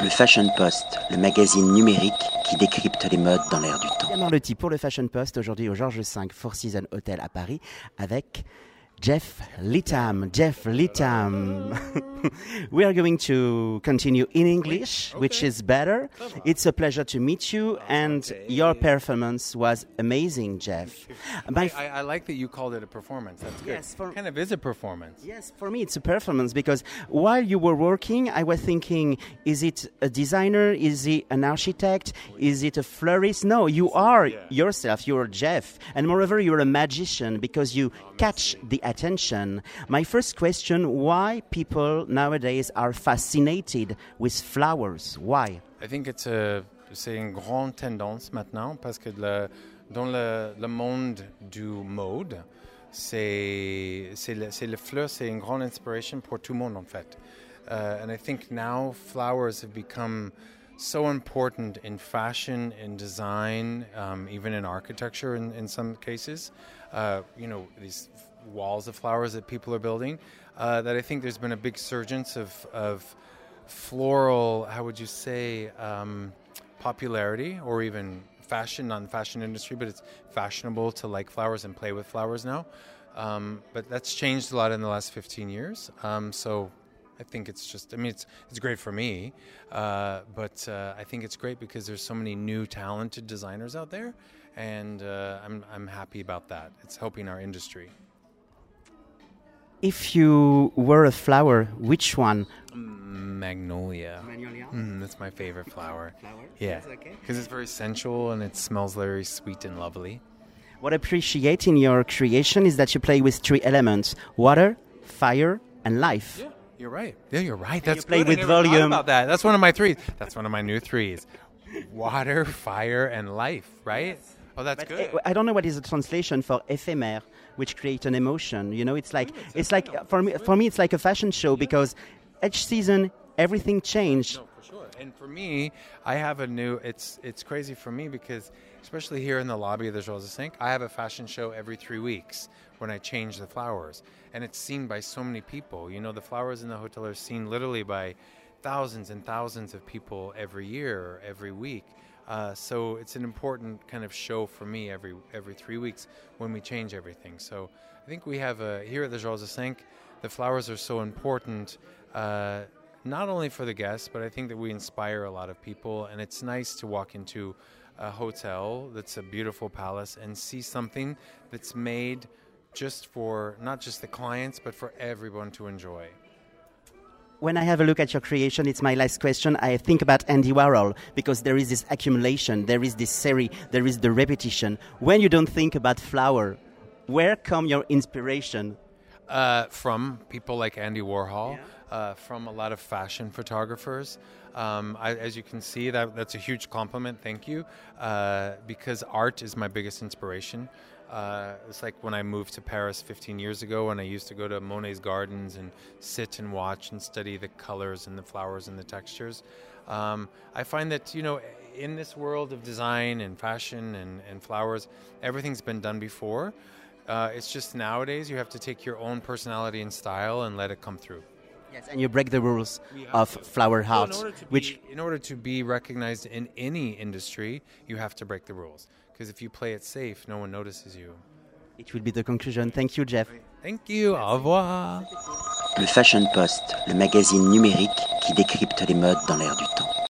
Le Fashion Post, le magazine numérique qui décrypte les modes dans l'air du temps. Clément Leti pour le Fashion Post, aujourd'hui au Georges V Four Seasons Hotel à Paris, avec Jeff Leatham. Jeff Leatham. we are going to continue in English, which is better. It's a pleasure to meet you, and your performance was amazing, Jeff. My I, I like that you called it a performance. That's good. Yes, for- it kind of is a performance. Yes, for me it's a performance because while you were working, I was thinking, is it a designer? Is he an architect? Is it a florist? No, you are yourself. You're Jeff, and moreover, you're a magician because you oh, catch the attention. My first question: Why people nowadays are fascinated with flowers? Why? I think it's a, c'est une grande tendance maintenant parce que le, dans le, le monde du mode, c'est, c'est, le, c'est le fleur, c'est une grande inspiration pour tout le monde en fait. Uh, and I think now flowers have become so important in fashion, in design, um, even in architecture in, in some cases. Uh, you know, these walls of flowers that people are building, uh, that I think there's been a big surgence of, of floral, how would you say, um, popularity or even fashion, not in fashion industry, but it's fashionable to like flowers and play with flowers now. Um, but that's changed a lot in the last 15 years. Um, so I think it's just, I mean, it's, it's great for me, uh, but uh, I think it's great because there's so many new talented designers out there, and uh, I'm, I'm happy about that. It's helping our industry. If you were a flower, which one? Magnolia. Magnolia. Mm, that's my favorite flower. Flower? Yeah, That's okay. because it's very sensual and it smells very sweet and lovely. What I appreciate in your creation is that you play with three elements: water, fire, and life. Yeah, you're right. Yeah, you're right. That's play with volume. about that. That's one of my threes. That's one of my new threes. Water, fire, and life. Right? Oh, that's But good. I I don't know what is the translation for éphémère, which create an emotion. You know, it's like it's like for me for me it's like a fashion show because each season everything changed. No, for sure. And for me, I have a new. It's it's crazy for me because especially here in the lobby of the Joie de I have a fashion show every three weeks when I change the flowers, and it's seen by so many people. You know, the flowers in the hotel are seen literally by thousands and thousands of people every year, every week. Uh, so it's an important kind of show for me every every three weeks when we change everything. So I think we have a here at the Joie de the flowers are so important. Uh, not only for the guests, but I think that we inspire a lot of people, and it's nice to walk into a hotel that's a beautiful palace and see something that's made just for not just the clients, but for everyone to enjoy. When I have a look at your creation, it's my last question. I think about Andy Warhol because there is this accumulation, there is this series, there is the repetition. When you don't think about flower, where come your inspiration? Uh, from people like Andy Warhol, uh, from a lot of fashion photographers. Um, I, as you can see, that that's a huge compliment. Thank you, uh, because art is my biggest inspiration. Uh, it's like when I moved to Paris 15 years ago, and I used to go to Monet's gardens and sit and watch and study the colors and the flowers and the textures. Um, I find that you know, in this world of design and fashion and, and flowers, everything's been done before. Uh, it's just nowadays you have to take your own personality and style and let it come through. Yes, and you break the rules of to. flower Well, art, in order to which be, in order to be recognized in any industry, you have to break the rules. Because if you play it safe, no one notices you. it will be the conclusion. Thank you, Jeff. Thank you. Au revoir. Le Fashion Post, le magazine numérique qui décrypte les modes dans l'air du temps.